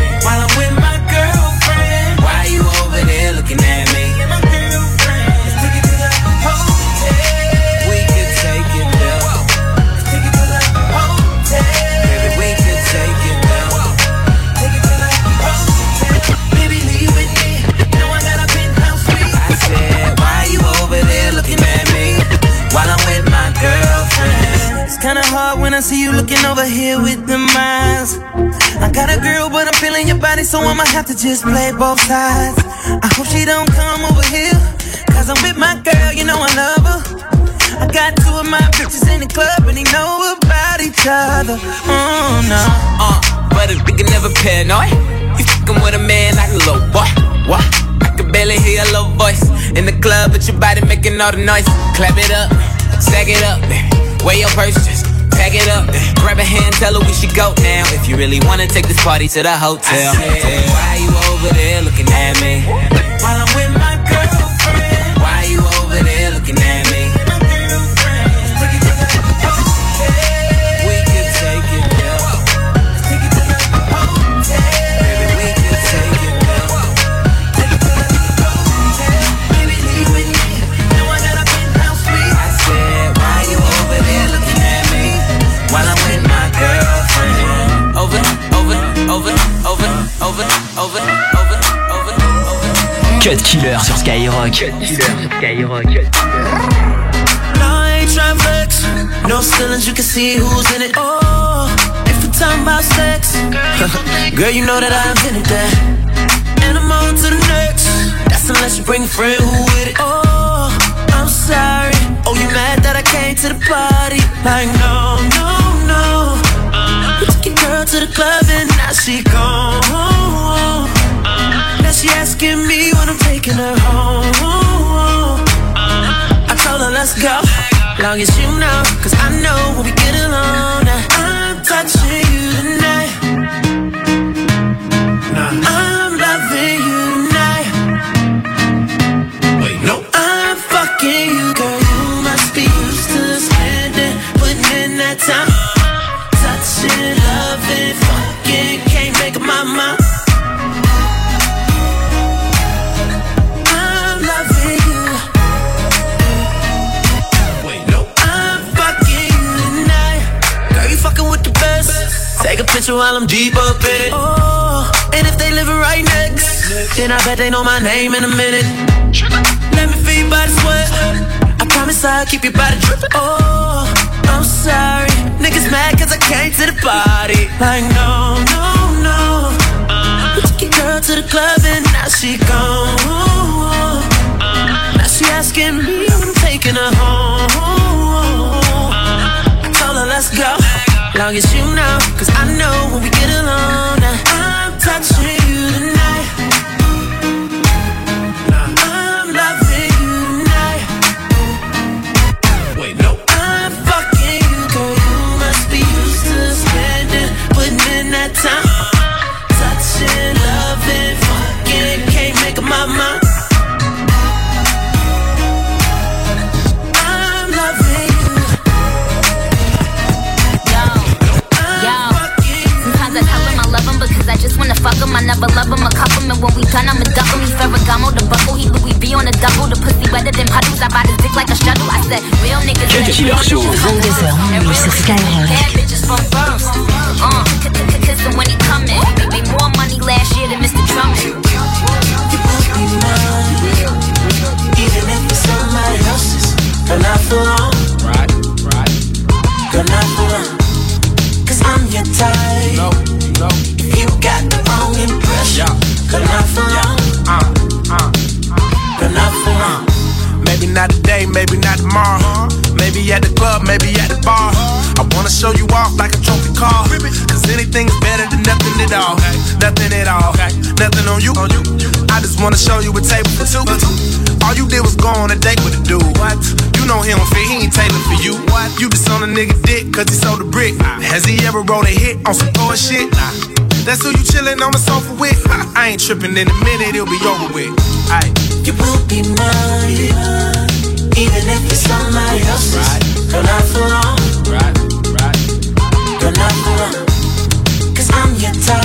See you looking over here with the eyes. I got a girl, but I'm feeling your body, so I'ma have to just play both sides. I hope she don't come over here, cause I'm with my girl, you know I love her. I got two of my bitches in the club, and they know about each other. Oh no. Uh, but a nigga never paranoid. You fucking with a man like a little boy. What? I can barely hear your little voice in the club, but your body making all the noise. Clap it up, stack it up. Weigh your purse, pack it up. Grab a hand, tell her we should go now. If you really wanna take this party to the hotel. I said, why you over there looking at me? While I'm with Cut Killer sur Skyrock. Cut Killer sur Skyrock. No, I ain't trying flex. No ceilings, you can see who's in it. Oh, if we're talking about sex, girl, you know that I invented that. And I'm on to the next. That's unless you bring a friend who with it. Oh, I'm sorry. Oh, you mad that I came to the party? Like, no, no, no. Girl to the club and now she gone. Now she asking me when I'm taking her home. I told her let's go, long as you know, cause I know when we get alone. I'm touching you tonight. I'm I'm deep up in it. Oh, and if they living right next, then I bet they know my name in a minute. Let me feel your body sweat. I promise I'll keep your body dripping. Oh, I'm sorry. Niggas mad cause I came to the party. Like, no, no, no. You took your girl to the club and now she gone. Now she asking me I'm taking her home. Uh-huh. I told her, let's go. Long as you know, cause I know when we get alone, I'm touching you tonight. I'ma cuff him, and when we done, I'ma duck him. He Ferragamo, the buckle, he Louis V on the double. The pussy wetter than puddles. I ride his dick like a shuttle. I said, real niggas. Le Killer Show. 22h minuit sur Skyrock. Bad bitches from birth. Uh, kiss him when he coming. He made more money last year than Mr. Drummond. You won't be mine, even if it's somebody else's. Girl, not for long. Girl, not. Maybe not today, maybe not tomorrow. Maybe at the club, maybe at the bar. I wanna show you off like a trophy car. Cause anything's better than nothing at all. Nothing at all. Nothing on you. I just wanna show you a table for two. All you did was go on a date with a dude. What? You know he don't fit, he ain't tailored for you. What? You just on a nigga dick cause he sold a brick. Has he ever wrote a hit on some poor shit? That's who you chillin' on the sofa with. I ain't trippin' in a minute, it'll be over with. Aight. You will be mine, even if it's somebody else's. Girl, not for long. Right, right. Girl, not for long. Cause I'm your type,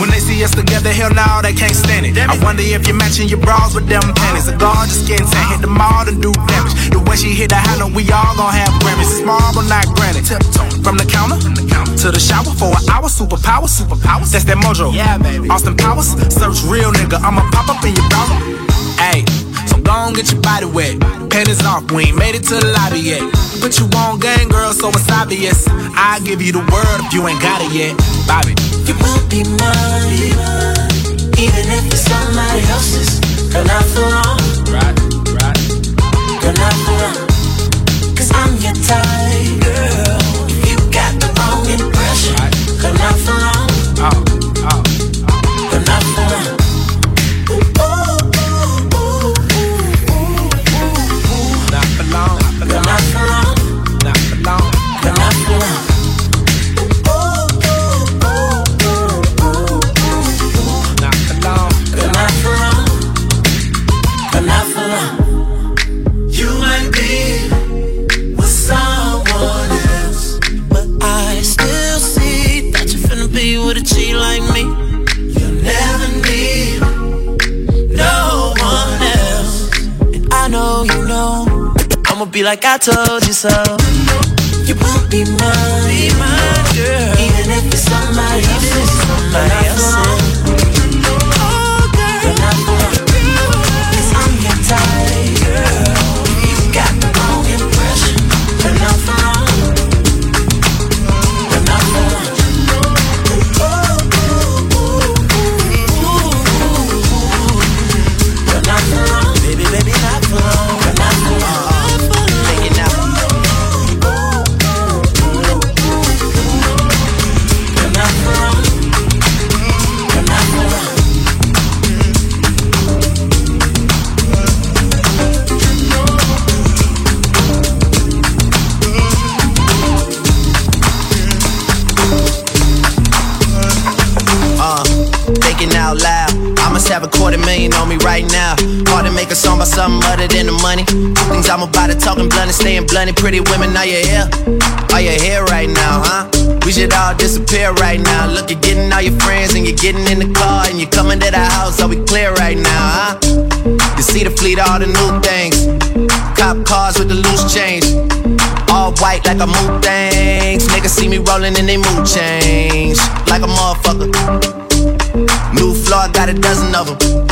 When they see us together, hell no, they can't stand it. I wonder if you're matching your bras with them panties. A gorgeous skin tan, hit the mall and do damage. The way she hit the note, we all gon' have Grammys. It's marble, not granite. From the counter to the shower for an hour. Superpower, superpowers. That's that mojo. Yeah, baby. Austin Powers, search real nigga. I'ma pop up in your browser. Ayy. Go on, get your body wet. Panties off, we ain't made it to the lobby yet. Put you on gang, girl, so it's obvious. I give you the word if you ain't got it yet. Bobby. You will be mine, even if it's somebody else's. Girl, not for long. Right, right. Girl, not for long. Be like I told you so. You will be mine, be mine, girl. Even if it's somebody else's, somebody else's. Something other than the money. Things I'm about to talking blunt and staying blunt. Pretty women, are you here? Are you here right now, huh? We should all disappear right now. Look, you're getting all your friends and you're getting in the car and you're coming to the house. Are we clear right now, huh? You see the fleet, all the new things. Cop cars with the loose change. All white like a mood things. Niggas see me rolling and they mood change. Like a motherfucker. New floor, got a dozen of them.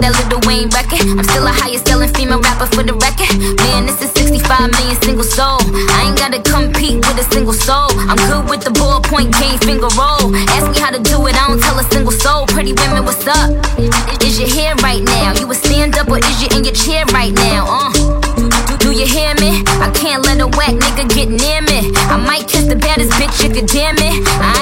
That Lil Wayne record. I'm still a highest selling female rapper for the record. Man, this is 65 million single soul. I ain't gotta compete with a single soul. I'm good with the ballpoint game finger roll. Ask me how to do it, I don't tell a single soul. Pretty women, what's up? Is your hair right now? You a stand up or is you in your chair right now? Uh. Do you hear me? I can't let a whack nigga get near me. I might kiss the baddest bitch you could damn it. I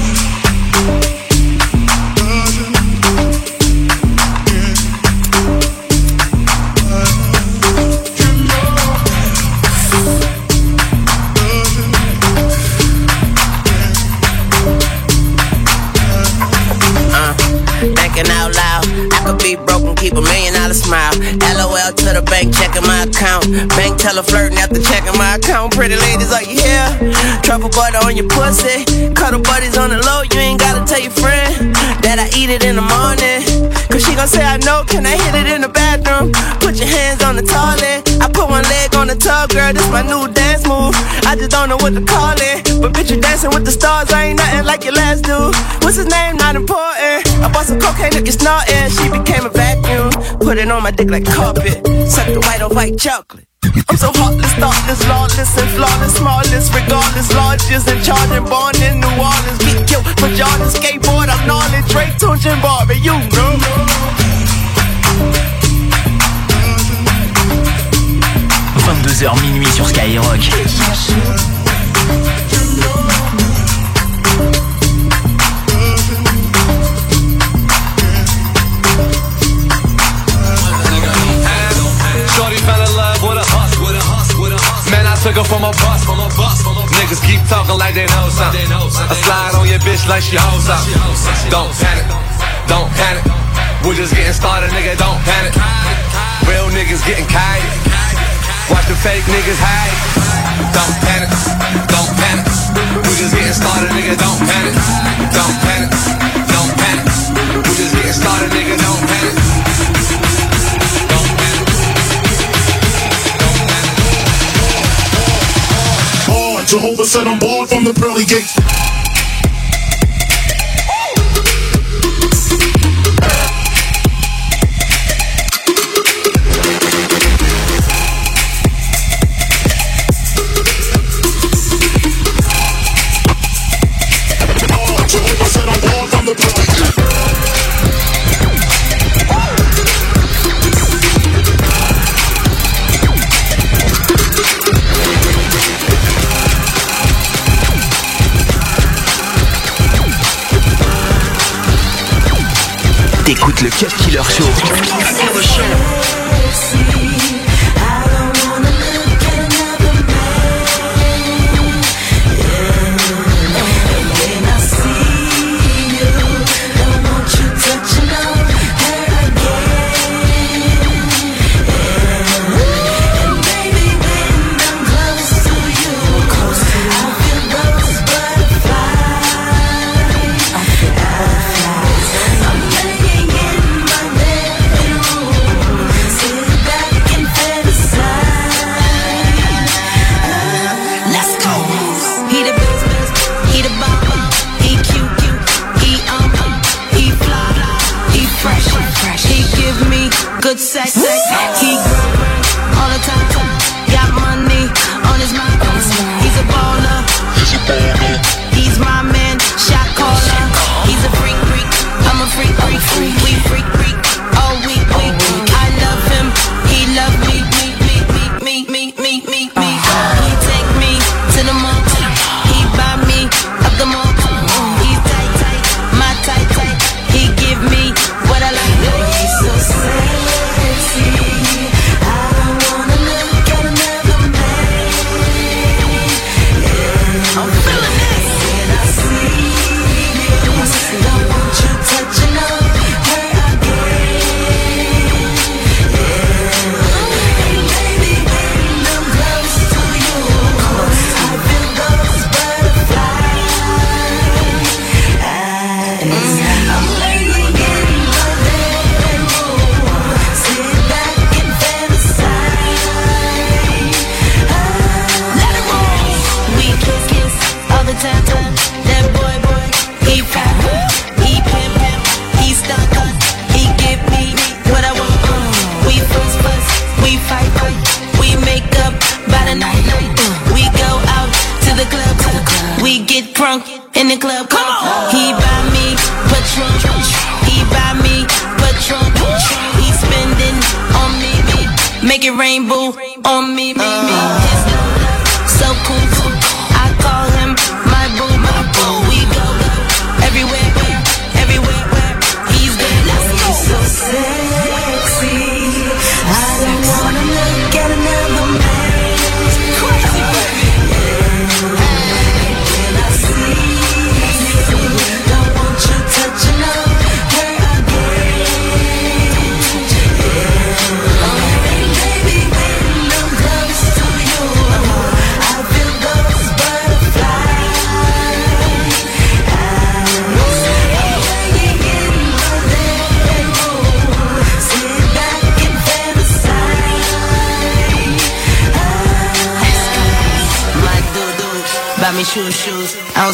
Bank, checking my account. Bank teller flirting after checking my account. Pretty ladies, are you here? Truffle butter on your pussy. Cuddle buddies on the low, you ain't gotta tell your friend that I eat it in the morning. Cause she gon' say I know, can I hit it in the bathroom? Put your hands on the toilet. I put one leg on the tub, girl, this my new dance move. I just don't know what to call it. But bitch, you dancing with the stars, I ain't nothing like your last dude. What's his name? Not important. I bought some cocaine, look, it's snorting. She became a vacuum. Put it on my dick like carpet. Suck the white on white chocolate. I'm so heartless, thoughtless, lawless, and flawless, smallest, regardless, largest, and charging, born in New Orleans. Get killed for Jordan, skateboard, I'm gnarly, Drake, Tunechi, and Barbie, you know. 22h minuit sur Skyrock. Her from bus, from a bus. Niggas keep talking like they know something. I slide on your bitch like she hoes up. Don't panic, don't panic. We're just getting started, nigga. Don't panic. Real niggas getting kite. Watch the fake niggas hide. Don't panic, don't panic. We're just getting started, nigga. Don't panic, don't panic, don't panic. We're just getting started, nigga. Don't panic. Jehovah said I'm born from the pearly gates.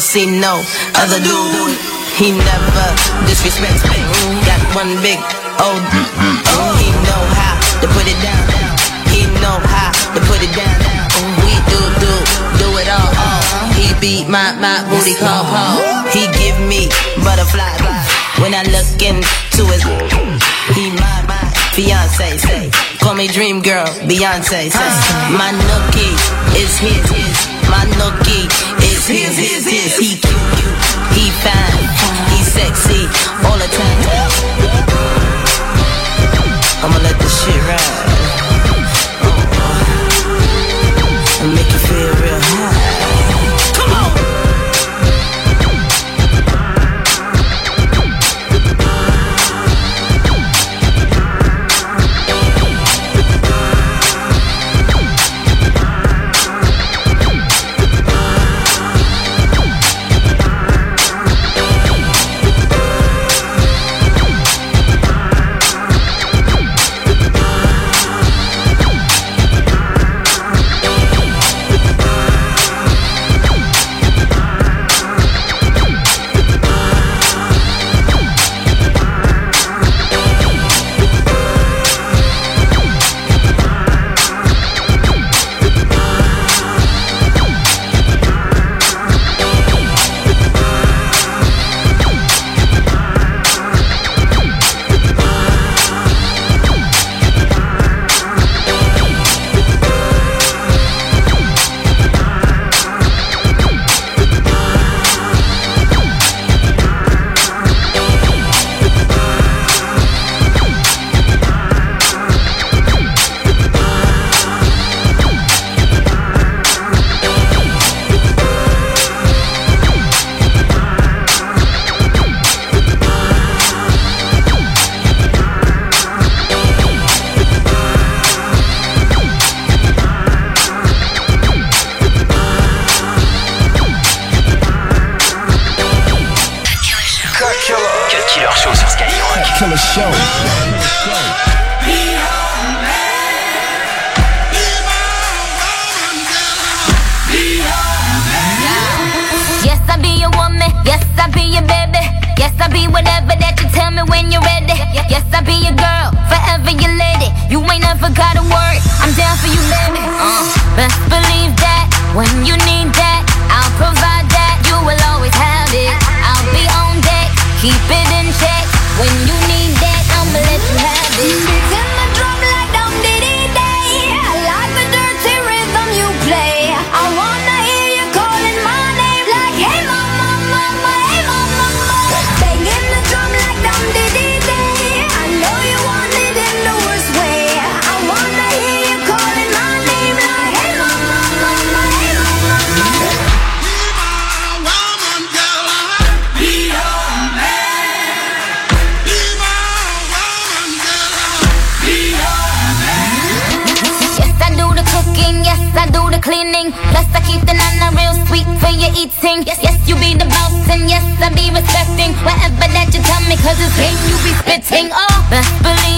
See no other dude. He never disrespects me. Got one big old. Oh, he know how to put it down. He know how to put it down. We do do do it all. He beat my my booty call Paul. He give me butterfly when I look into his. He my my fiance say. Call me dream girl, Beyonce say. My nookie is his, his. My nookie is his, his, his. He cute. He fine, he sexy all the time. I'ma let this shit ride. Killer Show sur Skyrock. Killer Show. Yes, I be your woman. Yes, I be your baby. Yes, I'll be whatever that you tell me when you're ready. Yes, I'll be your girl, forever your lady. You ain't never gotta worry. I'm down for you, baby. Uh, best believe that when you need that, I'll provide that. You will always have it. I'll be on deck, keep it in check. When you need that, I'ma let you have it. For your eating. Yes, yes, you be the boss, and yes, I be respecting whatever that you tell me, cause it's game you be spitting. Oh, best believe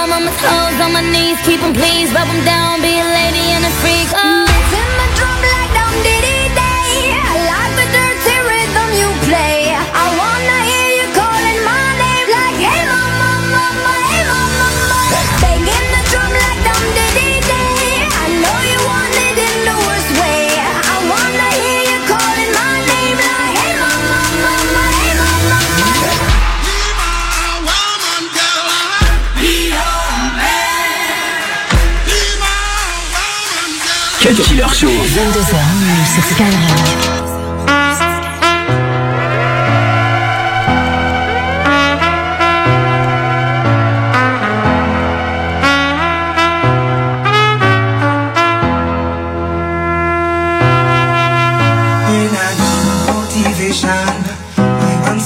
I'm on my toes, on my knees, keep him please, rub him down, be a lady and a freak. Oh. Cut Killer Show. 22h minuit sur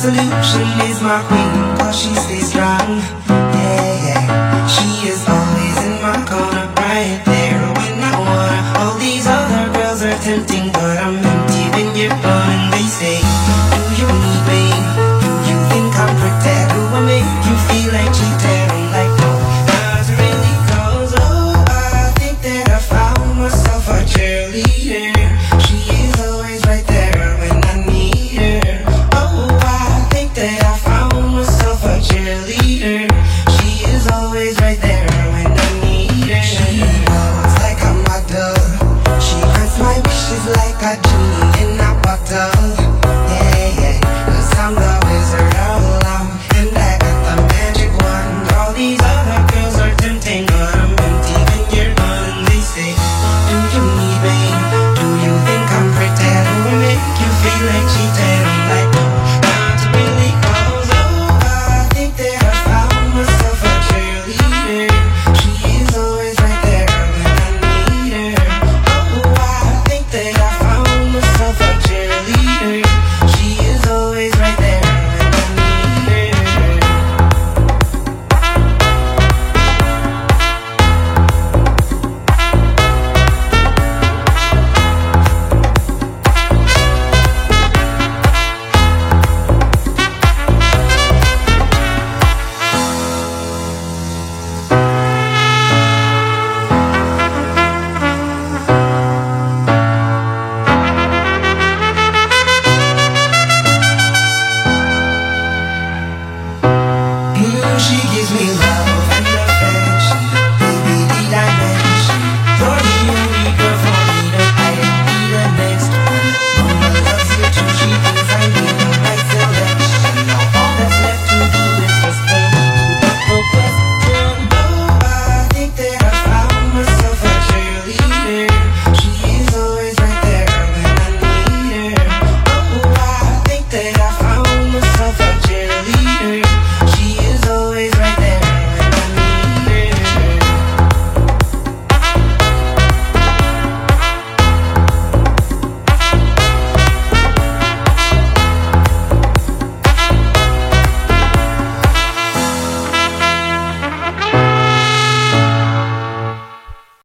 solution is my queen, cause she stays strong.